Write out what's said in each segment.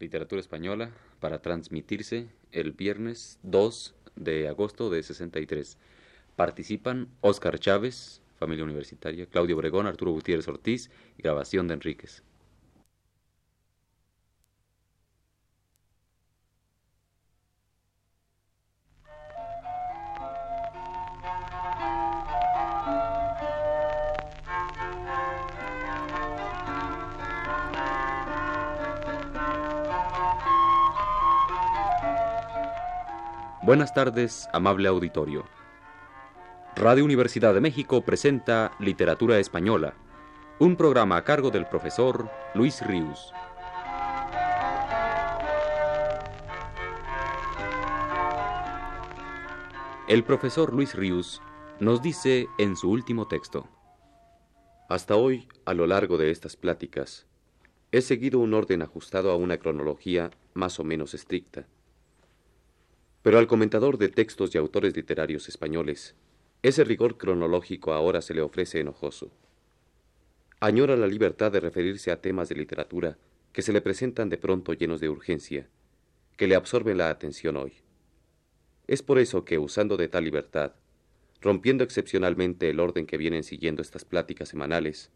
Literatura Española para transmitirse el viernes 2 de agosto de 63. Participan Óscar Chávez, familia universitaria, Claudio Obregón, Arturo Gutiérrez Ortiz grabación de Enríquez. Buenas tardes, amable auditorio. Radio Universidad de México presenta Literatura Española, un programa a cargo del profesor Luis Ríos. El profesor Luis Ríos nos dice en su último texto, Hasta hoy, a lo largo de estas pláticas, he seguido un orden ajustado a una cronología más o menos estricta pero al comentador de textos y autores literarios españoles, ese rigor cronológico ahora se le ofrece enojoso. Añora la libertad de referirse a temas de literatura que se le presentan de pronto llenos de urgencia, que le absorben la atención hoy. Es por eso que, usando de tal libertad, rompiendo excepcionalmente el orden que vienen siguiendo estas pláticas semanales,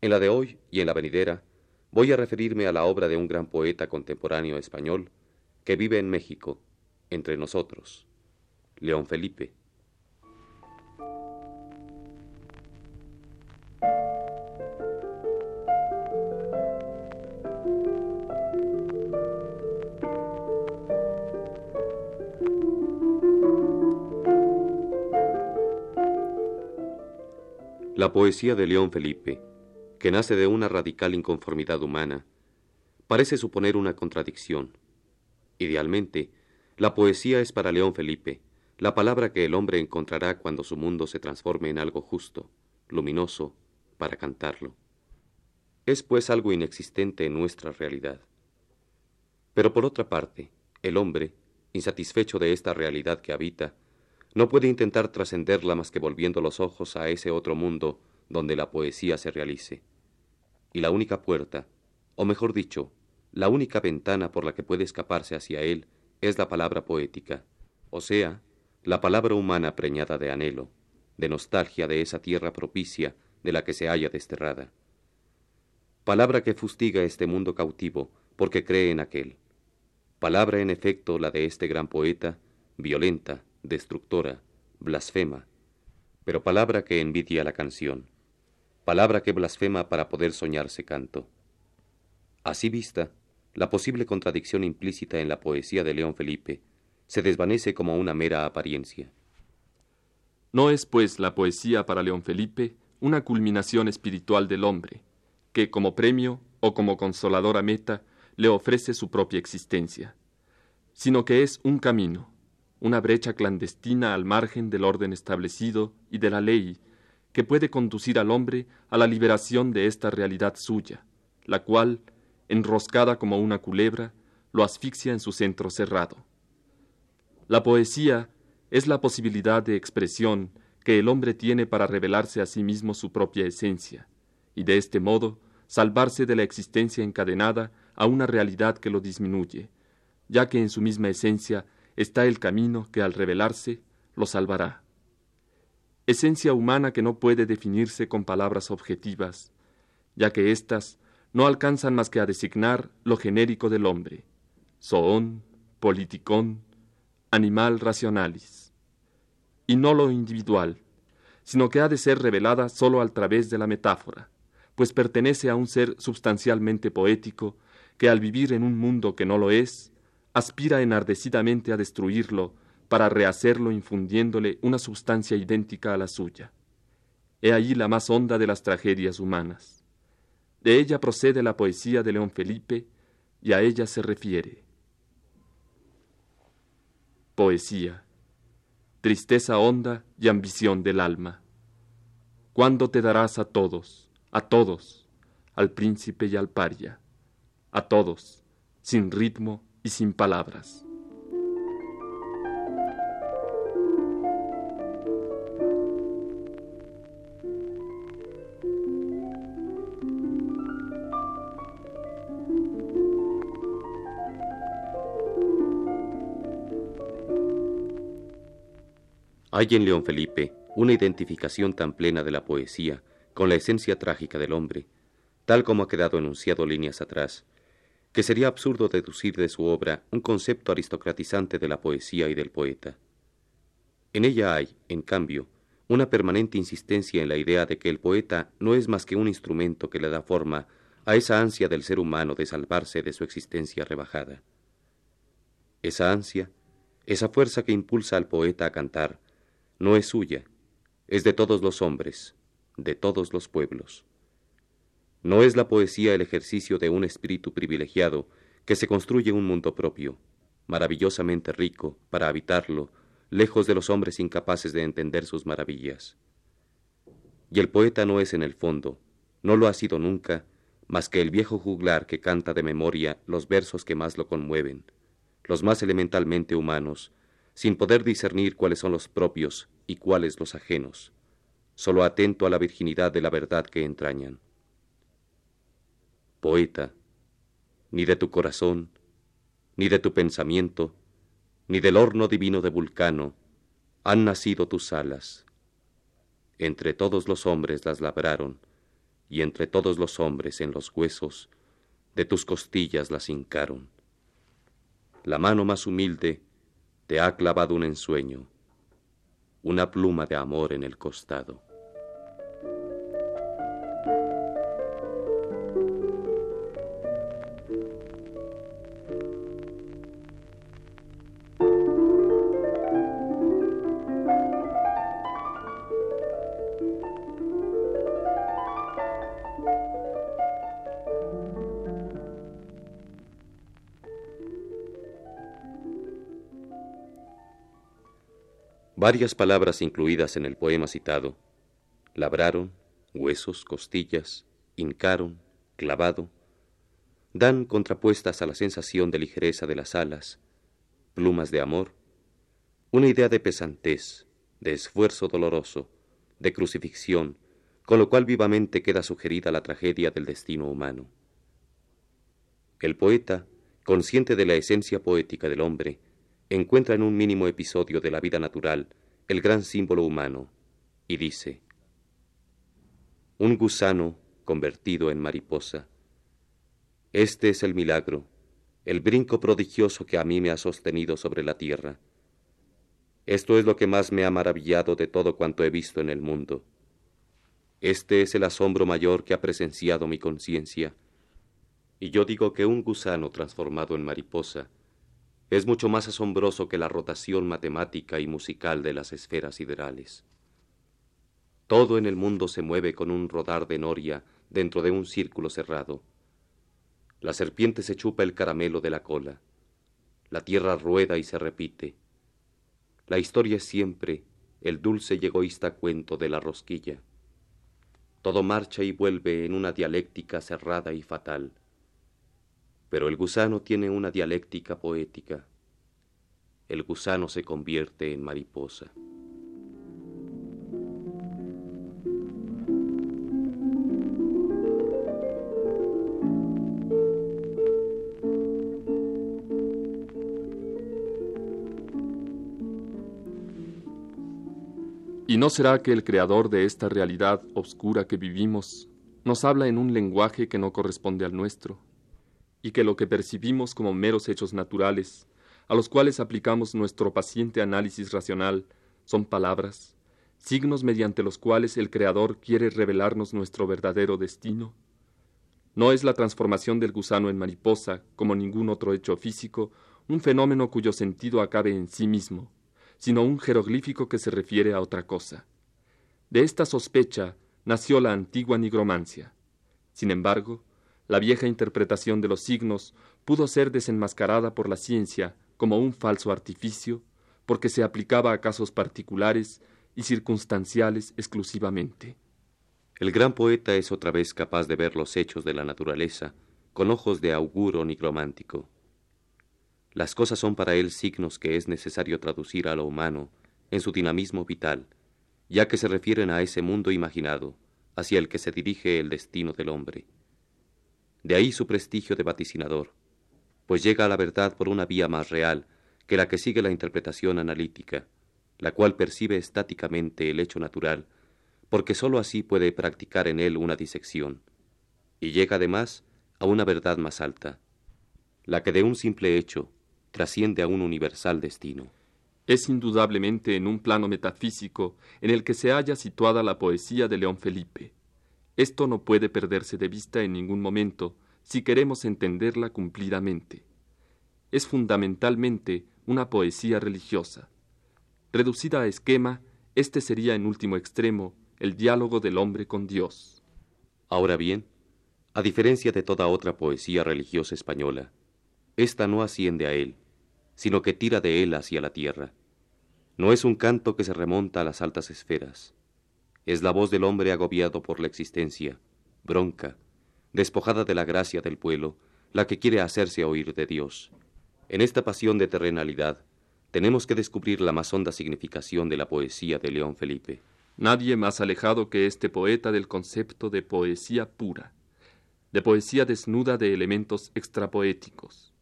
en la de hoy y en la venidera, voy a referirme a la obra de un gran poeta contemporáneo español que vive en México, entre nosotros. León Felipe. La poesía de León Felipe, que nace de una radical inconformidad humana, parece suponer una contradicción. Idealmente, la poesía es para León Felipe, la palabra que el hombre encontrará cuando su mundo se transforme en algo justo, luminoso, para cantarlo. Es pues algo inexistente en nuestra realidad. Pero por otra parte, el hombre, insatisfecho de esta realidad que habita, no puede intentar trascenderla más que volviendo los ojos a ese otro mundo donde la poesía se realice. Y la única puerta, o mejor dicho, la única ventana por la que puede escaparse hacia él, es la palabra poética, o sea, la palabra humana preñada de anhelo, de nostalgia de esa tierra propicia de la que se halla desterrada. Palabra que fustiga este mundo cautivo porque cree en aquel. Palabra en efecto la de este gran poeta, violenta, destructora, blasfema, pero palabra que envidia la canción, palabra que blasfema para poder soñarse canto. Así vista, la posible contradicción implícita en la poesía de León Felipe se desvanece como una mera apariencia. No es, pues, la poesía para León Felipe una culminación espiritual del hombre, que como premio o como consoladora meta le ofrece su propia existencia, sino que es un camino, una brecha clandestina al margen del orden establecido y de la ley, que puede conducir al hombre a la liberación de esta realidad suya, la cual, enroscada como una culebra, lo asfixia en su centro cerrado. La poesía es la posibilidad de expresión que el hombre tiene para revelarse a sí mismo su propia esencia, y de este modo salvarse de la existencia encadenada a una realidad que lo disminuye, ya que en su misma esencia está el camino que al revelarse lo salvará. Esencia humana que no puede definirse con palabras objetivas, ya que éstas no alcanzan más que a designar lo genérico del hombre, zoón, politicón, animal racionalis, y no lo individual, sino que ha de ser revelada sólo al través de la metáfora, pues pertenece a un ser substancialmente poético que al vivir en un mundo que no lo es, aspira enardecidamente a destruirlo para rehacerlo infundiéndole una sustancia idéntica a la suya. He allí la más honda de las tragedias humanas. De ella procede la poesía de León Felipe y a ella se refiere. Poesía, tristeza honda y ambición del alma. ¿Cuándo te darás a todos, a todos, al príncipe y al paria, a todos, sin ritmo y sin palabras? Hay en León Felipe una identificación tan plena de la poesía con la esencia trágica del hombre, tal como ha quedado enunciado líneas atrás, que sería absurdo deducir de su obra un concepto aristocratizante de la poesía y del poeta. En ella hay, en cambio, una permanente insistencia en la idea de que el poeta no es más que un instrumento que le da forma a esa ansia del ser humano de salvarse de su existencia rebajada. Esa ansia, esa fuerza que impulsa al poeta a cantar, no es suya, es de todos los hombres, de todos los pueblos. No es la poesía el ejercicio de un espíritu privilegiado que se construye un mundo propio, maravillosamente rico, para habitarlo, lejos de los hombres incapaces de entender sus maravillas. Y el poeta no es en el fondo, no lo ha sido nunca, más que el viejo juglar que canta de memoria los versos que más lo conmueven, los más elementalmente humanos, sin poder discernir cuáles son los propios y cuáles los ajenos, solo atento a la virginidad de la verdad que entrañan. Poeta, ni de tu corazón, ni de tu pensamiento, ni del horno divino de Vulcano, han nacido tus alas. Entre todos los hombres las labraron, y entre todos los hombres en los huesos de tus costillas las hincaron. La mano más humilde te ha clavado un ensueño, una pluma de amor en el costado. Varias palabras incluidas en el poema citado, labraron, huesos, costillas, hincaron, clavado, dan contrapuestas a la sensación de ligereza de las alas, plumas de amor, una idea de pesantez, de esfuerzo doloroso, de crucifixión, con lo cual vivamente queda sugerida la tragedia del destino humano. El poeta, consciente de la esencia poética del hombre, encuentra en un mínimo episodio de la vida natural el gran símbolo humano y dice, un gusano convertido en mariposa. Este es el milagro, el brinco prodigioso que a mí me ha sostenido sobre la tierra. Esto es lo que más me ha maravillado de todo cuanto he visto en el mundo. Este es el asombro mayor que ha presenciado mi conciencia. Y yo digo que un gusano transformado en mariposa es mucho más asombroso que la rotación matemática y musical de las esferas siderales. Todo en el mundo se mueve con un rodar de noria dentro de un círculo cerrado. La serpiente se chupa el caramelo de la cola. La tierra rueda y se repite. La historia es siempre el dulce y egoísta cuento de la rosquilla. Todo marcha y vuelve en una dialéctica cerrada y fatal pero el gusano tiene una dialéctica poética. El gusano se convierte en mariposa. ¿Y no será que el creador de esta realidad obscura que vivimos nos habla en un lenguaje que no corresponde al nuestro? Y que lo que percibimos como meros hechos naturales, a los cuales aplicamos nuestro paciente análisis racional, son palabras, signos mediante los cuales el Creador quiere revelarnos nuestro verdadero destino? No es la transformación del gusano en mariposa, como ningún otro hecho físico, un fenómeno cuyo sentido acabe en sí mismo, sino un jeroglífico que se refiere a otra cosa. De esta sospecha nació la antigua nigromancia. Sin embargo, la vieja interpretación de los signos pudo ser desenmascarada por la ciencia como un falso artificio, porque se aplicaba a casos particulares y circunstanciales exclusivamente. El gran poeta es otra vez capaz de ver los hechos de la naturaleza con ojos de auguro nigromántico. Las cosas son para él signos que es necesario traducir a lo humano en su dinamismo vital, ya que se refieren a ese mundo imaginado hacia el que se dirige el destino del hombre. De ahí su prestigio de vaticinador, pues llega a la verdad por una vía más real que la que sigue la interpretación analítica, la cual percibe estáticamente el hecho natural, porque sólo así puede practicar en él una disección, y llega además a una verdad más alta, la que de un simple hecho trasciende a un universal destino. Es indudablemente en un plano metafísico en el que se halla situada la poesía de León Felipe. Esto no puede perderse de vista en ningún momento si queremos entenderla cumplidamente. Es fundamentalmente una poesía religiosa. Reducida a esquema, este sería en último extremo el diálogo del hombre con Dios. Ahora bien, a diferencia de toda otra poesía religiosa española, esta no asciende a él, sino que tira de él hacia la tierra. No es un canto que se remonta a las altas esferas. Es la voz del hombre agobiado por la existencia, bronca, despojada de la gracia del pueblo, la que quiere hacerse oír de Dios. En esta pasión de terrenalidad, tenemos que descubrir la más honda significación de la poesía de León Felipe. Nadie más alejado que este poeta del concepto de poesía pura, de poesía desnuda de elementos extrapoéticos.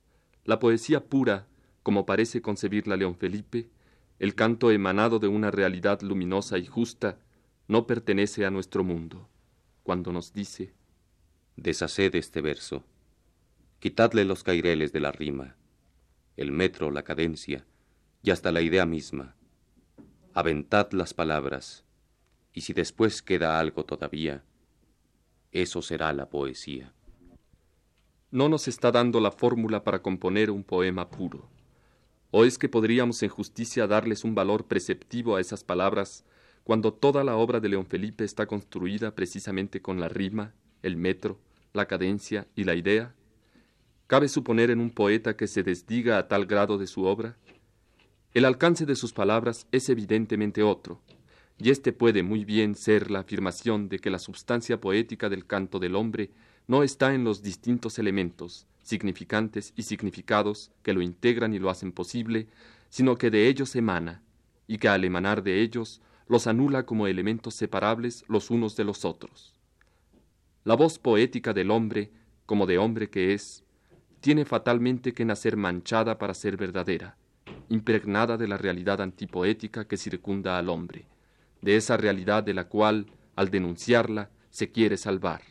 La poesía pura como parece concebirla León Felipe, el canto emanado de una realidad luminosa y justa no pertenece a nuestro mundo, cuando nos dice, Deshaced este verso, quitadle los caireles de la rima, el metro, la cadencia y hasta la idea misma, aventad las palabras, y si después queda algo todavía, eso será la poesía. No nos está dando la fórmula para componer un poema puro. ¿O es que podríamos en justicia darles un valor preceptivo a esas palabras cuando toda la obra de León Felipe está construida precisamente con la rima, el metro, la cadencia y la idea? ¿Cabe suponer en un poeta que se desdiga a tal grado de su obra? El alcance de sus palabras es evidentemente otro, y este puede muy bien ser la afirmación de que la substancia poética del canto del hombre no está en los distintos elementos, significantes y significados que lo integran y lo hacen posible, sino que de ellos emana, y que al emanar de ellos los anula como elementos separables los unos de los otros. La voz poética del hombre, como de hombre que es, tiene fatalmente que nacer manchada para ser verdadera, impregnada de la realidad antipoética que circunda al hombre, de esa realidad de la cual, al denunciarla, se quiere salvar.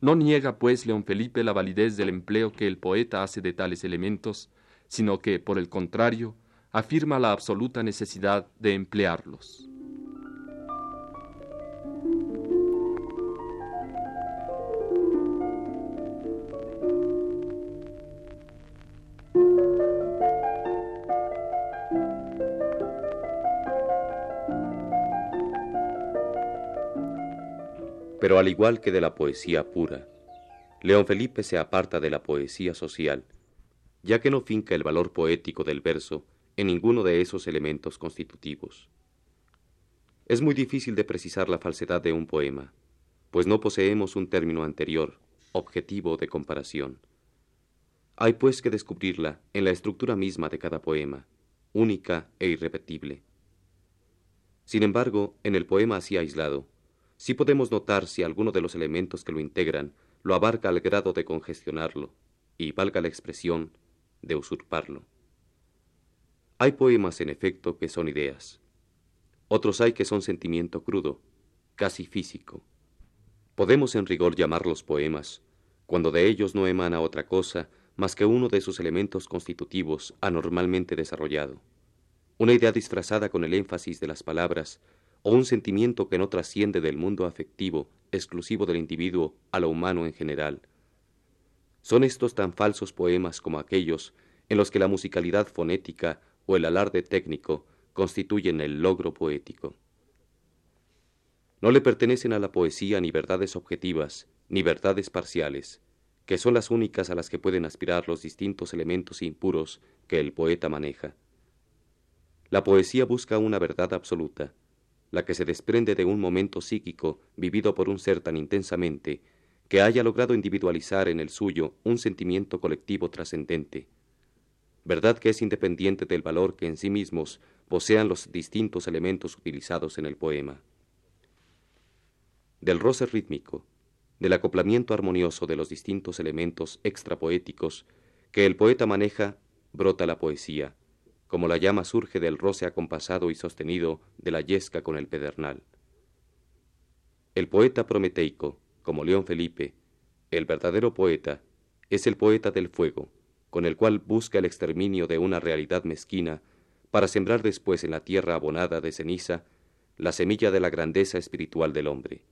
No niega, pues, León Felipe la validez del empleo que el poeta hace de tales elementos, sino que, por el contrario, afirma la absoluta necesidad de emplearlos. Pero al igual que de la poesía pura, León Felipe se aparta de la poesía social, ya que no finca el valor poético del verso en ninguno de esos elementos constitutivos. Es muy difícil de precisar la falsedad de un poema, pues no poseemos un término anterior, objetivo de comparación. Hay pues que descubrirla en la estructura misma de cada poema, única e irrepetible. Sin embargo, en el poema así aislado, sí podemos notar si alguno de los elementos que lo integran lo abarca al grado de congestionarlo, y valga la expresión, de usurparlo. Hay poemas, en efecto, que son ideas. Otros hay que son sentimiento crudo, casi físico. Podemos en rigor llamarlos poemas, cuando de ellos no emana otra cosa más que uno de sus elementos constitutivos anormalmente desarrollado. Una idea disfrazada con el énfasis de las palabras o un sentimiento que no trasciende del mundo afectivo exclusivo del individuo a lo humano en general. Son estos tan falsos poemas como aquellos en los que la musicalidad fonética o el alarde técnico constituyen el logro poético. No le pertenecen a la poesía ni verdades objetivas, ni verdades parciales, que son las únicas a las que pueden aspirar los distintos elementos impuros que el poeta maneja. La poesía busca una verdad absoluta, la que se desprende de un momento psíquico vivido por un ser tan intensamente que haya logrado individualizar en el suyo un sentimiento colectivo trascendente. Verdad que es independiente del valor que en sí mismos posean los distintos elementos utilizados en el poema. Del roce rítmico, del acoplamiento armonioso de los distintos elementos extrapoéticos que el poeta maneja, brota la poesía, como la llama surge del roce acompasado y sostenido de la yesca con el pedernal. El poeta prometeico, como León Felipe, el verdadero poeta, es el poeta del fuego, con el cual busca el exterminio de una realidad mezquina para sembrar después en la tierra abonada de ceniza la semilla de la grandeza espiritual del hombre.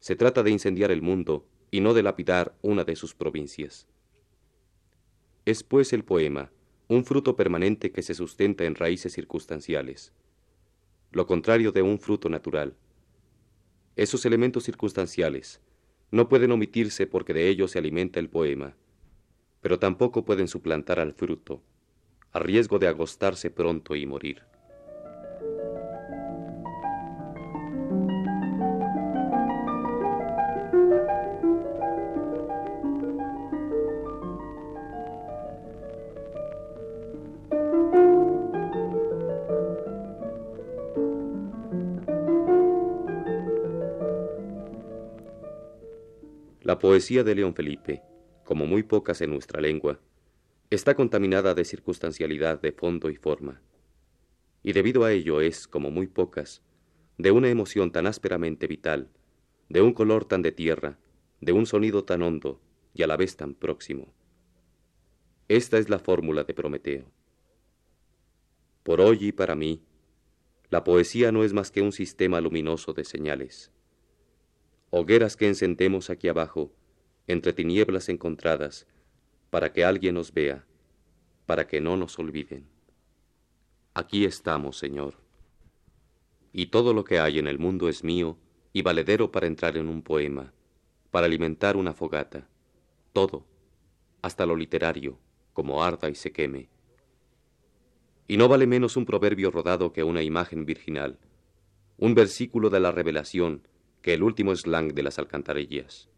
Se trata de incendiar el mundo y no de lapidar una de sus provincias. Es pues el poema un fruto permanente que se sustenta en raíces circunstanciales, lo contrario de un fruto natural. Esos elementos circunstanciales no pueden omitirse porque de ellos se alimenta el poema, pero tampoco pueden suplantar al fruto, a riesgo de agostarse pronto y morir. La poesía de León Felipe, como muy pocas en nuestra lengua, está contaminada de circunstancialidad de fondo y forma, y debido a ello es, como muy pocas, de una emoción tan ásperamente vital, de un color tan de tierra, de un sonido tan hondo y a la vez tan próximo. Esta es la fórmula de Prometeo. Por hoy y para mí, la poesía no es más que un sistema luminoso de señales hogueras que encendemos aquí abajo, entre tinieblas encontradas, para que alguien nos vea, para que no nos olviden. Aquí estamos, Señor. Y todo lo que hay en el mundo es mío y valedero para entrar en un poema, para alimentar una fogata. Todo, hasta lo literario, como arda y se queme. Y no vale menos un proverbio rodado que una imagen virginal, un versículo de la revelación que el último slang de las alcantarillas.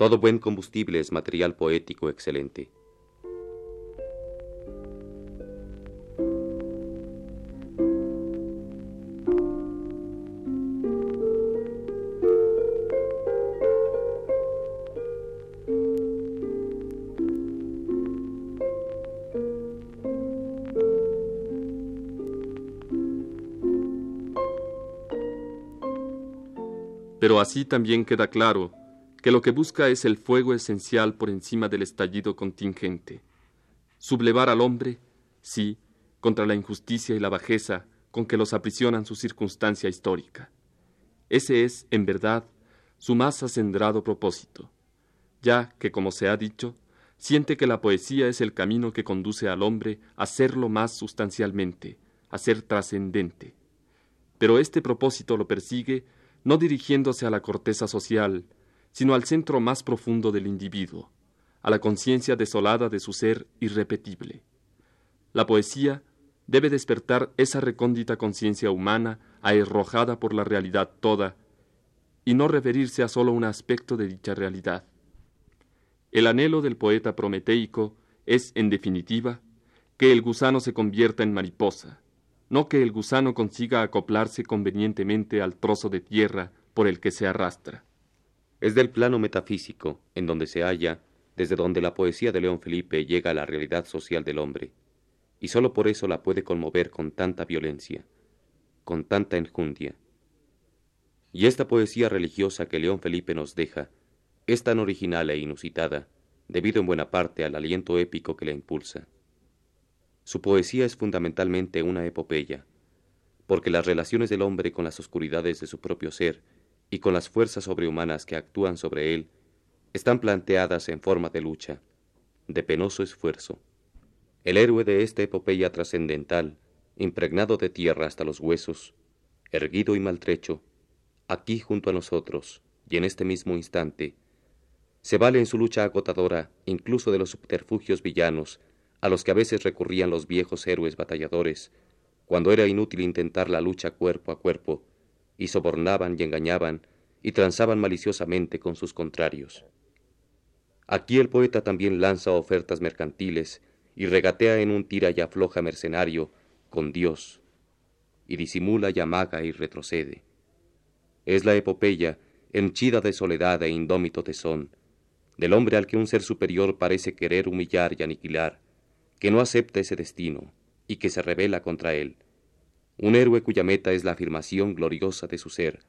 Todo buen combustible es material poético excelente. Pero así también queda claro que lo que busca es el fuego esencial por encima del estallido contingente. Sublevar al hombre, sí, contra la injusticia y la bajeza con que los aprisionan su circunstancia histórica. Ese es, en verdad, su más acendrado propósito, ya que, como se ha dicho, siente que la poesía es el camino que conduce al hombre a serlo más sustancialmente, a ser trascendente. Pero este propósito lo persigue no dirigiéndose a la corteza social, sino al centro más profundo del individuo, a la conciencia desolada de su ser irrepetible. La poesía debe despertar esa recóndita conciencia humana aerrojada por la realidad toda, y no referirse a sólo un aspecto de dicha realidad. El anhelo del poeta prometeico es, en definitiva, que el gusano se convierta en mariposa, no que el gusano consiga acoplarse convenientemente al trozo de tierra por el que se arrastra. Es del plano metafísico, en donde se halla, desde donde la poesía de León Felipe llega a la realidad social del hombre, y sólo por eso la puede conmover con tanta violencia, con tanta enjundia. Y esta poesía religiosa que León Felipe nos deja es tan original e inusitada, debido en buena parte al aliento épico que la impulsa. Su poesía es fundamentalmente una epopeya, porque las relaciones del hombre con las oscuridades de su propio ser y con las fuerzas sobrehumanas que actúan sobre él están planteadas en forma de lucha, de penoso esfuerzo. El héroe de esta epopeya trascendental, impregnado de tierra hasta los huesos, erguido y maltrecho, aquí junto a nosotros y en este mismo instante, se vale en su lucha agotadora incluso de los subterfugios villanos a los que a veces recurrían los viejos héroes batalladores, cuando era inútil intentar la lucha cuerpo a cuerpo, y sobornaban y engañaban y transaban maliciosamente con sus contrarios. Aquí el poeta también lanza ofertas mercantiles y regatea en un tira y afloja mercenario con Dios, y disimula y amaga y retrocede. Es la epopeya, henchida de soledad e indómito tesón, del hombre al que un ser superior parece querer humillar y aniquilar, que no acepta ese destino y que se revela contra él. Un héroe cuya meta es la afirmación gloriosa de su ser,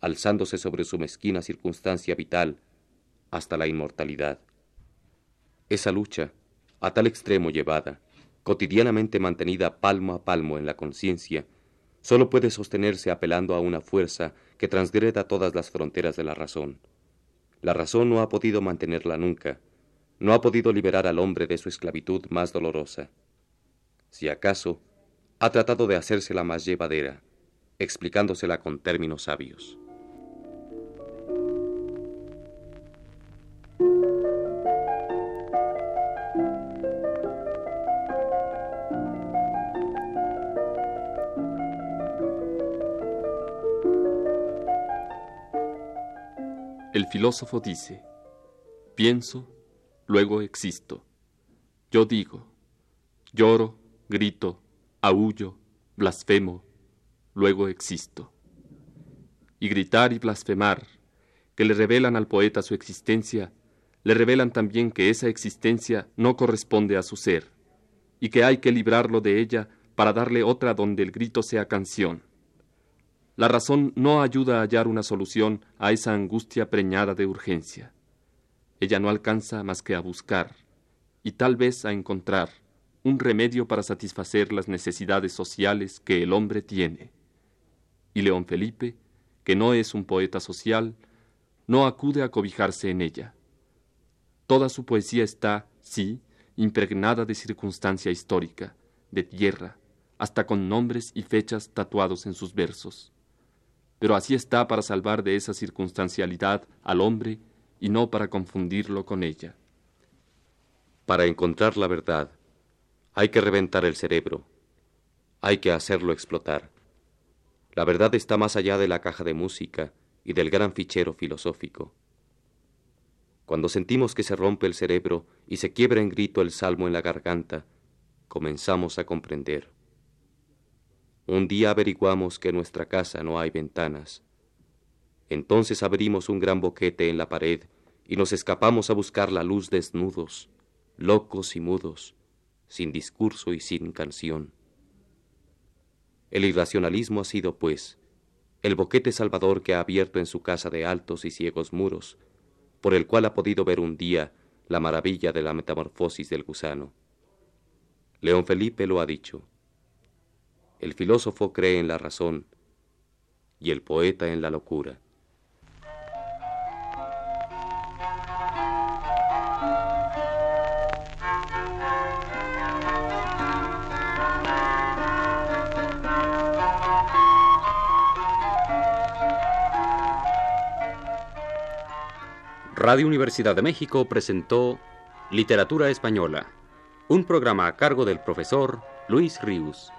alzándose sobre su mezquina circunstancia vital hasta la inmortalidad. Esa lucha, a tal extremo llevada, cotidianamente mantenida palmo a palmo en la conciencia, solo puede sostenerse apelando a una fuerza que transgreda todas las fronteras de la razón. La razón no ha podido mantenerla nunca, no ha podido liberar al hombre de su esclavitud más dolorosa. Si acaso, ha tratado de hacérsela más llevadera, explicándosela con términos sabios. El filósofo dice, pienso, luego existo. Yo digo, lloro, grito, aullo, blasfemo, luego existo. Y gritar y blasfemar, que le revelan al poeta su existencia, le revelan también que esa existencia no corresponde a su ser, y que hay que librarlo de ella para darle otra donde el grito sea canción la razón no ayuda a hallar una solución a esa angustia preñada de urgencia. Ella no alcanza más que a buscar, y tal vez a encontrar, un remedio para satisfacer las necesidades sociales que el hombre tiene. Y León Felipe, que no es un poeta social, no acude a cobijarse en ella. Toda su poesía está, sí, impregnada de circunstancia histórica, de tierra, hasta con nombres y fechas tatuados en sus versos pero así está para salvar de esa circunstancialidad al hombre y no para confundirlo con ella. Para encontrar la verdad, hay que reventar el cerebro, hay que hacerlo explotar. La verdad está más allá de la caja de música y del gran fichero filosófico. Cuando sentimos que se rompe el cerebro y se quiebra en grito el salmo en la garganta, comenzamos a comprender. Un día averiguamos que en nuestra casa no hay ventanas. Entonces abrimos un gran boquete en la pared y nos escapamos a buscar la luz desnudos, locos y mudos, sin discurso y sin canción. El irracionalismo ha sido, pues, el boquete salvador que ha abierto en su casa de altos y ciegos muros, por el cual ha podido ver un día la maravilla de la metamorfosis del gusano. León Felipe lo ha dicho. El filósofo cree en la razón y el poeta en la locura. Radio Universidad de México presentó Literatura Española, un programa a cargo del profesor Luis Ríos.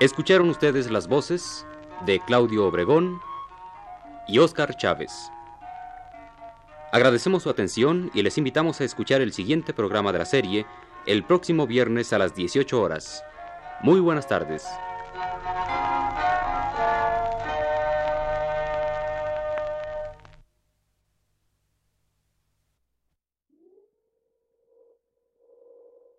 Escucharon ustedes las voces de Claudio Obregón y Óscar Chávez. Agradecemos su atención y les invitamos a escuchar el siguiente programa de la serie el próximo viernes a las 18 horas. Muy buenas tardes.